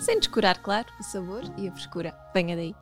sem descurar, claro, o sabor e a frescura. Venha daí!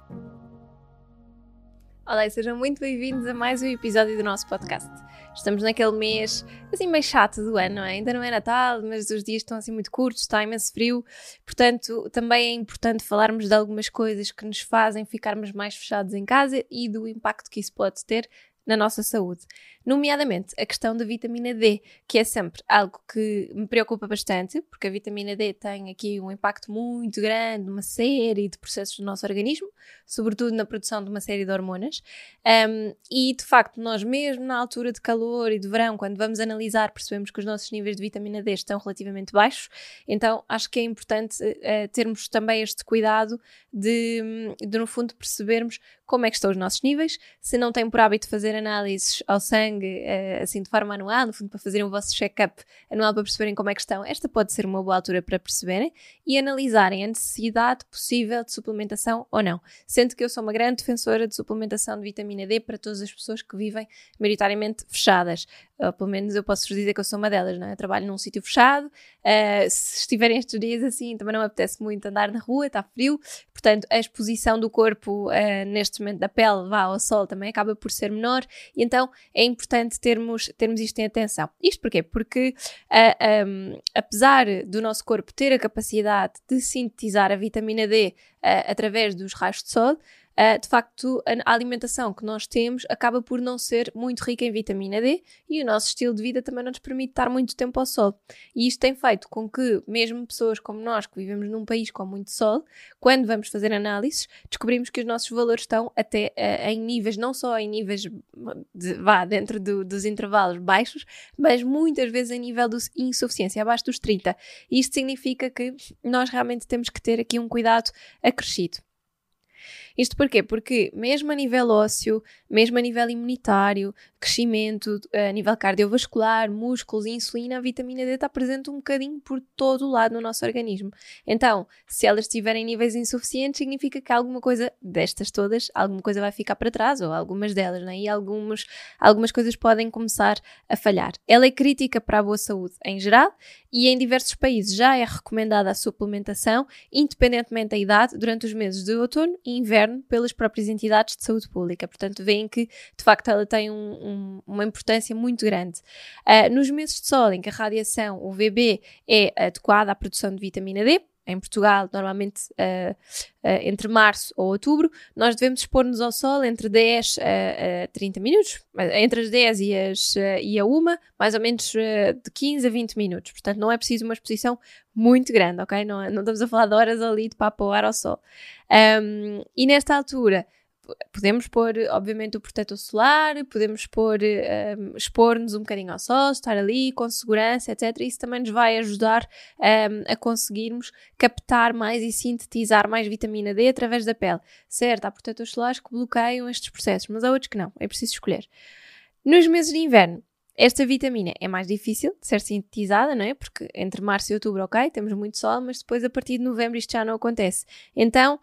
Olá e sejam muito bem-vindos a mais um episódio do nosso podcast. Estamos naquele mês assim meio chato do ano, não é? Ainda não é Natal, mas os dias estão assim muito curtos, está imenso frio, portanto também é importante falarmos de algumas coisas que nos fazem ficarmos mais fechados em casa e do impacto que isso pode ter na nossa saúde nomeadamente a questão da vitamina D, que é sempre algo que me preocupa bastante, porque a vitamina D tem aqui um impacto muito grande numa série de processos do nosso organismo, sobretudo na produção de uma série de hormonas. Um, e de facto, nós mesmo na altura de calor e de verão, quando vamos analisar, percebemos que os nossos níveis de vitamina D estão relativamente baixos, então acho que é importante uh, termos também este cuidado de, de, no fundo, percebermos como é que estão os nossos níveis, se não têm por hábito fazer análises ao sangue sangue, uh, assim de forma anual, no fundo, para fazerem o vosso check-up anual para perceberem como é que estão, esta pode ser uma boa altura para perceberem e analisarem a necessidade possível de suplementação ou não. Sendo que eu sou uma grande defensora de suplementação de vitamina D para todas as pessoas que vivem maioritariamente fechadas. Ou pelo menos eu posso dizer que eu sou uma delas, não é? Eu trabalho num sítio fechado, uh, se estiverem estes dias assim, também não me apetece muito andar na rua, está frio, portanto a exposição do corpo uh, neste momento da pele vá ao sol também acaba por ser menor, e então é importante termos, termos isto em atenção. Isto porquê? Porque ah, apesar do nosso corpo ter a capacidade de sintetizar a vitamina D através dos raios de sol, uh, de facto, a alimentação que nós temos acaba por não ser muito rica em vitamina D e o nosso estilo de vida também não nos permite estar muito tempo ao sol. E isto tem feito com que, mesmo pessoas como nós, que vivemos num país com muito sol, quando vamos fazer análises, descobrimos que os nossos valores estão até uh, em níveis, não só em níveis, de, vá, dentro do, dos intervalos baixos, mas muitas vezes em nível de insuficiência, abaixo dos 30. E isto significa que nós realmente temos que ter aqui um cuidado acrescido. Isto porquê? Porque mesmo a nível ósseo, mesmo a nível imunitário, crescimento, a nível cardiovascular, músculos insulina, a vitamina D está presente um bocadinho por todo o lado no nosso organismo. Então, se elas estiverem em níveis insuficientes, significa que alguma coisa destas todas, alguma coisa vai ficar para trás, ou algumas delas, né? e algumas, algumas coisas podem começar a falhar. Ela é crítica para a boa saúde em geral e em diversos países já é recomendada a suplementação, independentemente da idade, durante os meses de outono e inverno, pelas próprias entidades de saúde pública. Portanto, veem que, de facto, ela tem um, um, uma importância muito grande. Uh, nos meses de sol em que a radiação UVB é adequada à produção de vitamina D, em Portugal, normalmente uh, uh, entre março ou outubro, nós devemos expor-nos ao sol entre 10 a, a 30 minutos, entre as 10 e, as, e a 1, mais ou menos de 15 a 20 minutos. Portanto, não é preciso uma exposição muito grande, ok? Não, não estamos a falar de horas ali de papo ao ar ao sol. Um, e nesta altura, podemos pôr, obviamente, o protetor solar, podemos pôr, um, expor-nos um bocadinho ao sol, estar ali com segurança, etc. Isso também nos vai ajudar um, a conseguirmos captar mais e sintetizar mais vitamina D através da pele. Certo, há protetores solares que bloqueiam estes processos, mas há outros que não, é preciso escolher. Nos meses de inverno, esta vitamina é mais difícil de ser sintetizada, não é? Porque entre março e outubro, ok, temos muito sol, mas depois a partir de novembro isto já não acontece. Então,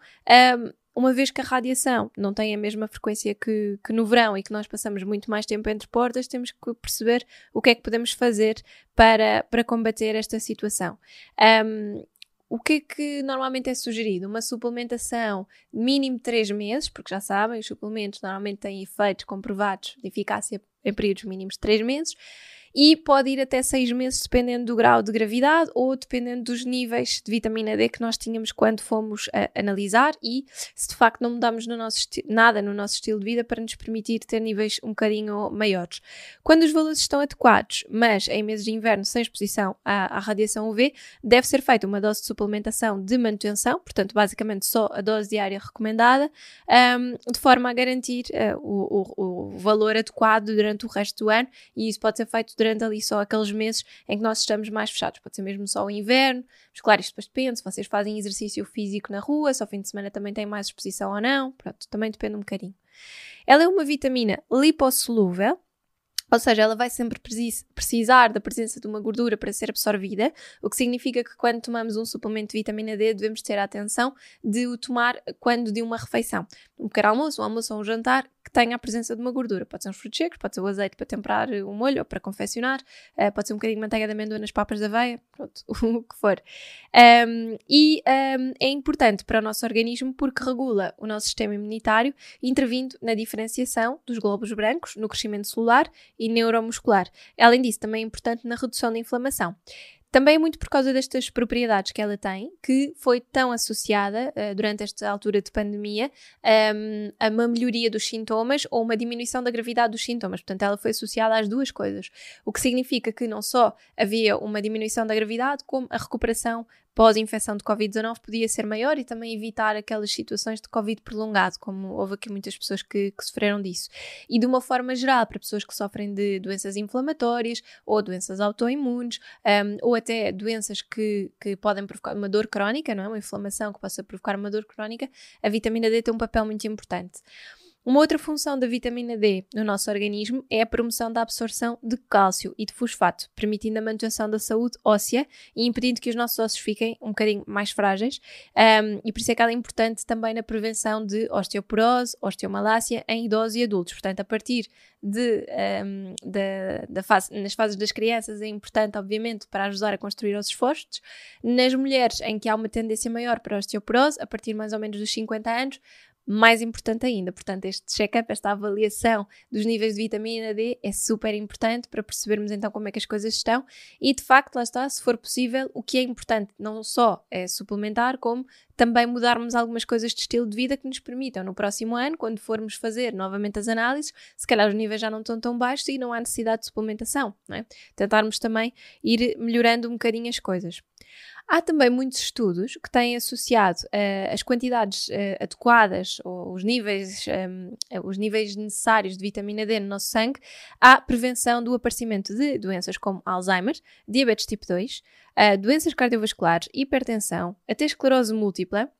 um, uma vez que a radiação não tem a mesma frequência que, que, no verão e que nós passamos muito mais tempo entre portas, temos que perceber o que é que podemos fazer para, para combater esta situação. Um, o que é que normalmente é sugerido? Uma suplementação de mínimo 3 meses, porque já sabem, os suplementos normalmente têm efeitos comprovados de eficácia em períodos mínimos de 3 meses e pode ir até 6 meses, dependendo do grau de gravidade ou dependendo dos níveis de vitamina D que nós tínhamos quando fomos a analisar e se de facto não mudamos no nosso nada no nosso estilo de vida para nos permitir ter níveis um bocadinho maiores. Quando os valores estão adequados, mas em meses de inverno sem exposição à, à radiação UV, deve ser feita uma dose de suplementação de manutenção, portanto, basicamente só a dose diária recomendada, um, de forma a garantir uh, o, o, o valor adequado durante o resto do ano, e isso pode ser feito durante durante ali só aqueles meses em que nós estamos mais fechados. Pode ser mesmo só o inverno, mas claro, isto depois depende se vocês fazem exercício físico na rua, se ao fim de semana também tem mais exposição ou não. Pronto, também depende um bocadinho. Ela é uma vitamina lipossolúvel, ou seja, ela vai sempre precisar da presença de uma gordura para ser absorvida, o que significa que quando tomamos um suplemento de vitamina D devemos ter a atenção de o tomar quando de uma refeição. Um pequeno almoço, um almoço ou um jantar, tenha a presença de uma gordura. Pode ser uns frutos secos, pode ser o azeite para temperar o molho ou para confeccionar, uh, pode ser um bocadinho de manteiga de amêndoa nas papas da aveia, pronto, o que for. Um, e um, é importante para o nosso organismo porque regula o nosso sistema imunitário, intervindo na diferenciação dos glóbulos brancos, no crescimento celular e neuromuscular. Além disso, também é importante na redução da inflamação. Também é muito por causa destas propriedades que ela tem, que foi tão associada uh, durante esta altura de pandemia um, ehm, a uma melhoria dos sintomas ou uma diminuição da gravidade dos sintomas. Portanto, ela foi associada às duas coisas. O que significa que não só havia uma diminuição da gravidade, como a recuperação pós-infecção de Covid-19 podia ser maior e também evitar aquelas situações de Covid prolongado, como houve aqui muitas pessoas que, que sofreram disso. E de uma forma geral, para pessoas que sofrem de doenças inflamatórias ou doenças autoimunes, um, ou até doenças que, que podem provocar uma dor crónica, não é? Uma inflamação que possa provocar uma dor crónica, a vitamina D tem um papel muito importante. Uma outra função da vitamina D no nosso organismo é a promoção da absorção de cálcio e de fosfato, permitindo a manutenção da saúde óssea e impedindo que os nossos ossos fiquem um bocadinho mais frágeis. Um, e por isso é que ela é importante também na prevenção de osteoporose, osteomalácia em idosos e adultos. Portanto, a partir de, um, da, da fase, nas fases das crianças é importante, obviamente, para ajudar a construir ossos fortes. Nas mulheres, em que há uma tendência maior para osteoporose, a partir mais ou menos dos 50 anos, mais importante ainda. Portanto, este check-up, esta avaliação dos níveis de vitamina D é super importante para percebermos então como é que as coisas estão e, de facto, lá está, se for possível, o que é importante não só é suplementar, como também mudarmos algumas coisas de estilo de vida que nos permitam, no próximo ano, quando formos fazer novamente as análises, se calhar os níveis já não estão tão baixos e não há necessidade de suplementação. É? Tentarmos também ir melhorando um bocadinho as coisas. Há também muitos estudos que têm associado uh, as quantidades uh, adequadas ou os níveis, um, ehm, eh, os níveis necessários de vitamina D no nosso sangue à prevenção do aparecimento de doenças como Alzheimer, diabetes tipo 2, uh, doenças cardiovasculares, hipertensão, até esclerose múltipla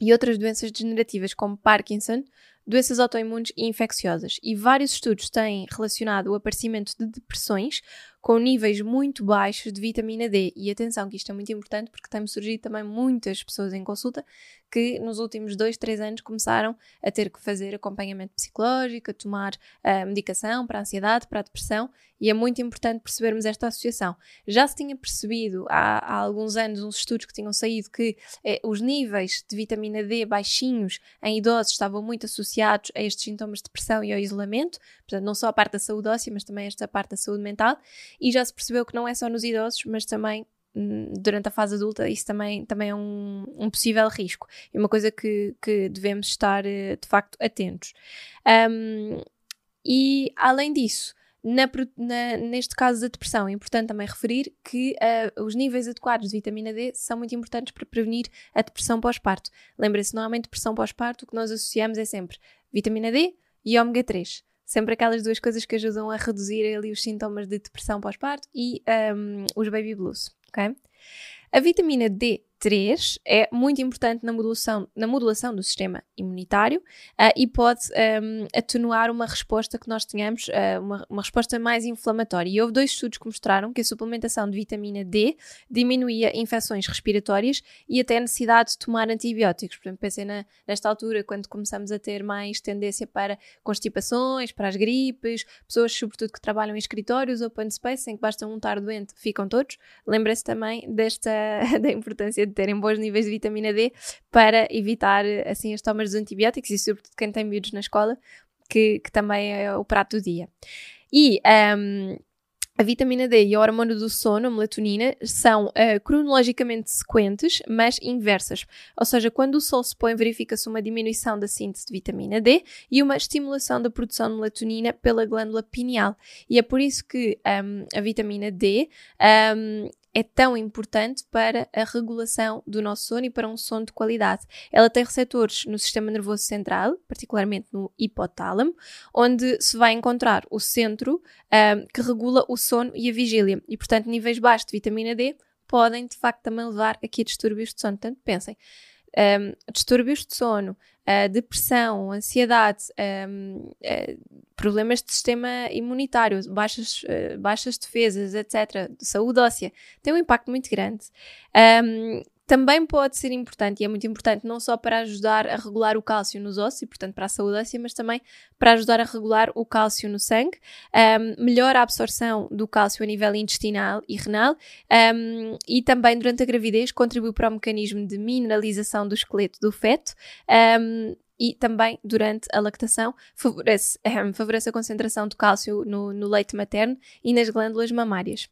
e outras doenças degenerativas como Parkinson, doenças autoimunes e infecciosas. E vários estudos têm relacionado o aparecimento de depressões com níveis muito baixos de vitamina D. E atenção, que isto é muito importante porque tem surgido também muitas pessoas em consulta que nos últimos dois, três anos começaram a ter que fazer acompanhamento psicológico, a tomar uh, medicação para a ansiedade, para a depressão, e é muito importante percebermos esta associação. Já se tinha percebido há, há alguns anos uns estudos que tinham saído que eh, os níveis de vitamina D baixinhos em idosos estavam muito associados a estes sintomas de depressão e ao isolamento, portanto, não só a parte da saúde óssea, mas também esta parte da saúde mental e já se percebeu que não é só nos idosos, mas também hum, durante a fase adulta isso também, também é um, um possível risco e uma coisa que, que devemos estar eh, de facto atentos. Um, e além disso, na, na, neste caso da depressão, é importante também referir que uh, os níveis adequados de vitamina D são muito importantes para prevenir a depressão pós-parto. Lembre-se, normalmente depressão pós-parto o que nós associamos é sempre vitamina D e ômega 3 sempre aquelas duas coisas que ajudam a reduzir ali os sintomas de depressão pós-parto e um, os baby blues, ok? A vitamina D 3 é muito importante na modulação, na modulação do sistema imunitário uh, e pode um, atenuar uma resposta que nós tenhamos, uh, uma, uma, resposta mais inflamatória. E houve dois estudos que mostraram que a suplementação de vitamina D diminuía infecções respiratórias e até a necessidade de tomar antibióticos. Por exemplo, pensei na, nesta altura, quando começamos a ter mais tendência para constipações, para as gripes, pessoas, sobretudo, que trabalham em escritórios, open space, em que basta um estar doente, ficam todos. Lembra-se também desta, da importância de terem bons níveis de vitamina D para evitar assim as tomas dos antibióticos e sobretudo quem tem miúdos na escola, que, que também é o prato do dia. E um, a vitamina D e a hormona do sono, a melatonina, são uh, cronologicamente sequentes, mas inversas. Ou seja, quando o sol se põe, verifica-se uma diminuição da síntese de vitamina D e uma estimulação da produção de melatonina pela glândula pineal. E é por isso que um, a vitamina D um, é tão importante para a regulação do nosso sono e para um sono de qualidade. Ela tem receptores no sistema nervoso central, particularmente no hipotálamo, onde se vai encontrar o centro um, que regula o sono e a vigília. E, portanto, níveis baixos de vitamina D podem, de facto, também levar aqui a distúrbios de sono. Portanto, pensem, um, distúrbios de sono, uh, depressão, ansiedade, um, uh, eh, problemas de sistema imunitário, baixas, uh, baixas defesas, etc., de saúde óssea, tem um impacto muito grande. Um, também pode ser importante, e é muito importante, não só para ajudar a regular o cálcio nos ossos, e portanto para a saúde óssea, mas também para ajudar a regular o cálcio no sangue, um, melhora a absorção do cálcio a nível intestinal e renal, um, e também durante a gravidez contribui para o mecanismo de mineralização do esqueleto do feto, um, e também durante a lactação favorece, favorece a concentração de cálcio no, no leite materno e nas glândulas mamárias.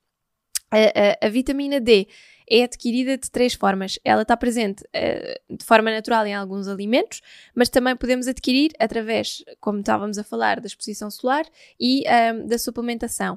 A, a, a, vitamina D é adquirida de três formas. Ela está presente uh, de forma natural em alguns alimentos, mas também podemos adquirir através, como estávamos a falar, da exposição solar e um, da suplementação.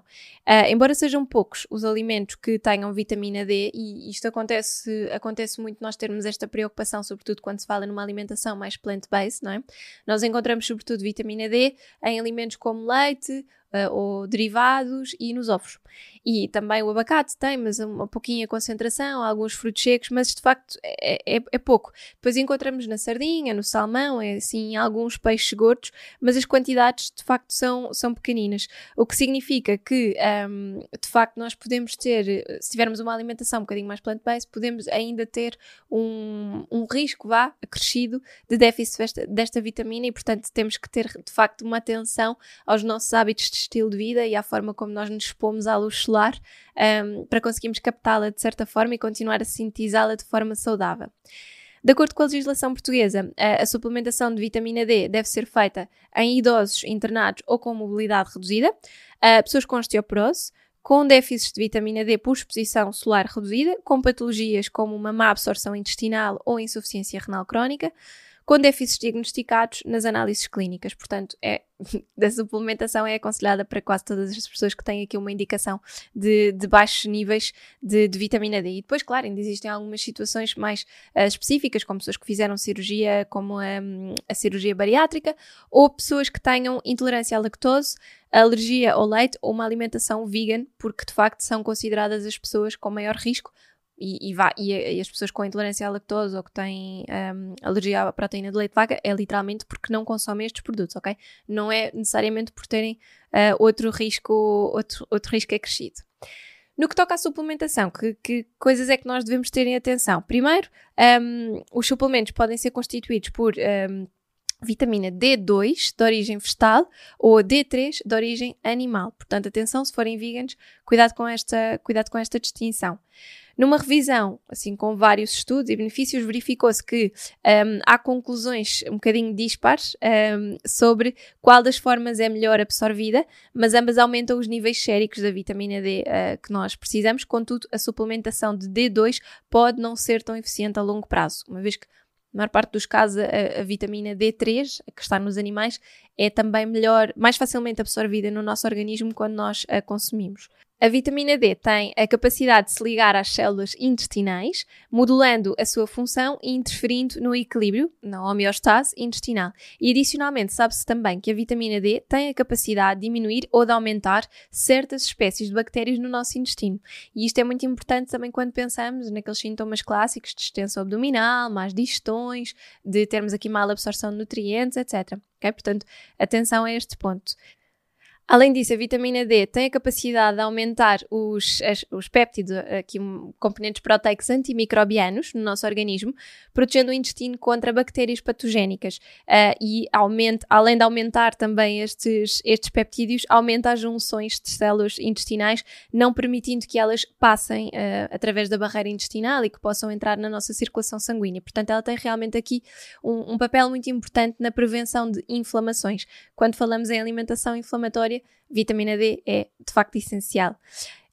Uh, embora sejam poucos os alimentos que tenham vitamina D, e isto acontece, acontece muito nós termos esta preocupação, sobretudo quando se fala numa alimentação mais plant-based, não é? Nós encontramos sobretudo vitamina D em alimentos como leite, uh, ou derivados e nos ovos. E também o abacate tem, mas uma pouquinha concentração, alguns frutos secos, mas de facto é, é, é pouco. Depois encontramos na sardinha, no salmão, é assim, alguns peixes gordos, mas as quantidades de facto são, são pequeninas. O que significa que um, de facto nós podemos ter, se tivermos uma alimentação um bocadinho mais plant-based, podemos ainda ter um, um risco, vá, acrescido de déficit desta, desta vitamina e portanto temos que ter de facto uma atenção aos nossos hábitos de estilo de vida e à forma como nós nos expomos à luz solar um, para conseguirmos captá-la de certa forma e continuar a sintetizá-la de forma saudável. De acordo com a legislação portuguesa, a, suplementação de vitamina D deve ser feita em idosos internados ou com mobilidade reduzida, pessoas com osteoporose, com déficits de vitamina D por exposição solar reduzida, com patologias como uma má absorção intestinal ou insuficiência renal crónica, com déficits diagnosticados nas análises clínicas. Portanto, é, a suplementação é aconselhada para quase todas as pessoas que têm aqui uma indicação de, de baixos níveis de, de, vitamina D. E depois, claro, ainda existem algumas situações mais uh, específicas, como pessoas que fizeram cirurgia, como a, a cirurgia bariátrica, ou pessoas que tenham intolerância à lactose, alergia ao leite ou uma alimentação vegan, porque de facto são consideradas as pessoas com maior risco e, e, e, e, as pessoas com intolerância à lactose ou que têm um, alergia à proteína de leite vaca é literalmente porque não consomem estes produtos, ok? Não é necessariamente por terem uh, outro risco, outro, outro risco acrescido. No que toca à suplementação, que, que, coisas é que nós devemos ter em atenção? Primeiro, um, os suplementos podem ser constituídos por um, vitamina D2 de origem vegetal ou D3 de origem animal. Portanto, atenção, se forem veganos, cuidado com esta, cuidado com esta distinção. Numa revisão, assim, com vários estudos e benefícios, verificou-se que um, há conclusões um bocadinho dispares um, sobre qual das formas é melhor absorvida, mas ambas aumentam os níveis séricos da vitamina D uh, que nós precisamos. Contudo, a suplementação de D2 pode não ser tão eficiente a longo prazo, uma vez que na maior parte dos casos, a, a, vitamina D3, que está nos animais, é também melhor, mais facilmente absorvida no nosso organismo quando nós a consumimos. A vitamina D tem a capacidade de se ligar às células intestinais, modulando a sua função e interferindo no equilíbrio, na homeostase intestinal. E adicionalmente, sabe-se também que a vitamina D tem a capacidade de diminuir ou de aumentar certas espécies de bactérias no nosso intestino. E isto é muito importante também quando pensamos naqueles sintomas clássicos de extensão abdominal, más digestões, de termos aqui mal absorção de nutrientes, etc. Okay? Portanto, atenção a este ponto. Além disso, a vitamina D tem a capacidade de aumentar os, as, os péptidos, aqui componentes proteicos antimicrobianos no nosso organismo, protegendo o intestino contra bactérias patogénicas. Uh, e aumenta, além de aumentar também estes, estes peptídeos, aumenta as junções de células intestinais, não permitindo que elas passem uh, através da barreira intestinal e que possam entrar na nossa circulação sanguínea. Portanto, ela tem realmente aqui um, um papel muito importante na prevenção de inflamações. Quando falamos em alimentação inflamatória, vitamina D é de facto essencial.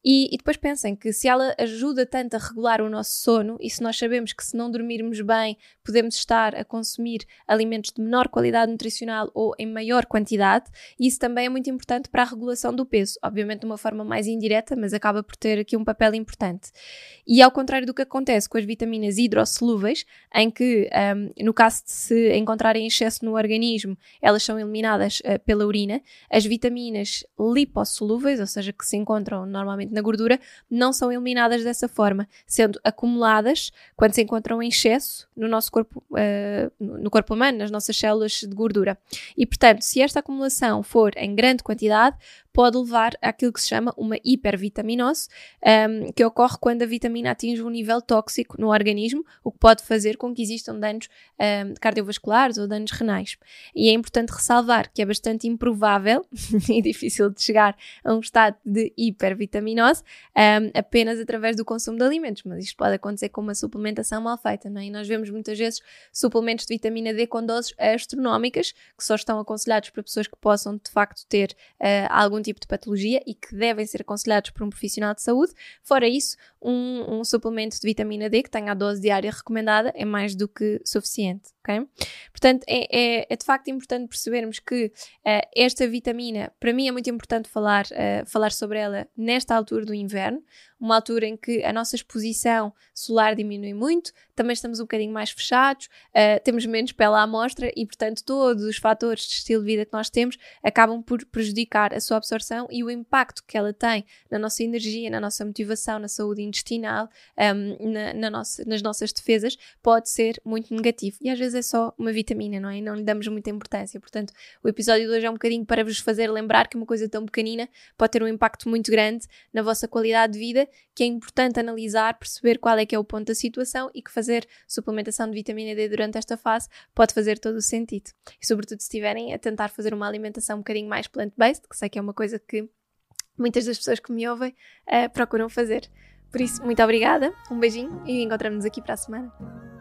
E, e, depois pensem que se ela ajuda tanto a regular o nosso sono, e se nós sabemos que se não dormirmos bem, podemos estar a consumir alimentos de menor qualidade nutricional ou em maior quantidade, isso também é muito importante para a regulação do peso. Obviamente de uma forma mais indireta, mas acaba por ter aqui um papel importante. E ao contrário do que acontece com as vitaminas hidrossolúveis, em que, um, no caso de se encontrarem excesso no organismo, elas são eliminadas uh, pela urina, as vitaminas lipossolúveis, ou seja, que se encontram normalmente na gordura, não são eliminadas dessa forma, sendo acumuladas quando se encontram em excesso no nosso corpo, uh, no corpo humano, nas nossas células de gordura. E, portanto, se esta acumulação for em grande quantidade, pode levar àquilo que se chama uma hipervitaminose, um, que ocorre quando a vitamina atinge um nível tóxico no organismo, o que pode fazer com que existam danos um, cardiovasculares ou danos renais. E é importante ressalvar que é bastante improvável e difícil de chegar a um estado de hipervitaminose um, apenas através do consumo de alimentos, mas isto pode acontecer com uma suplementação mal feita, não é? E nós vemos muitas vezes suplementos de vitamina D com doses astronómicas, que só estão aconselhados para pessoas que possam de facto ter uh, algum tipo de patologia e que devem ser aconselhados por um profissional de saúde. Fora isso, um, um suplemento de vitamina D que tenha a dose diária recomendada é mais do que suficiente? Portanto, é, é, é de facto importante percebermos que uh, esta vitamina, para mim é muito importante falar, uh, falar sobre ela nesta altura do inverno, uma altura em que a nossa exposição solar diminui muito, também estamos um bocadinho mais fechados, uh, temos menos pele à mostra e, portanto, todos os fatores de estilo de vida que nós temos acabam por prejudicar a sua absorção e o impacto que ela tem na nossa energia, na nossa motivação, na saúde intestinal, um, na, na nossa, nas nossas defesas, pode ser muito negativo. E às vezes é só uma vitamina, não é? E não lhe damos muita importância. Portanto, o episódio de hoje é um bocadinho para vos fazer lembrar que uma coisa tão pequenina pode ter um impacto muito grande na vossa qualidade de vida que é importante analisar, perceber qual é que é o ponto da situação e que fazer suplementação de vitamina D durante esta fase pode fazer todo o sentido. E sobretudo se estiverem a tentar fazer uma alimentação um bocadinho mais plant-based, que sei que é uma coisa que muitas das pessoas que me ouvem uh, procuram fazer. Por isso, muito obrigada, um beijinho e encontramos-nos aqui para a semana.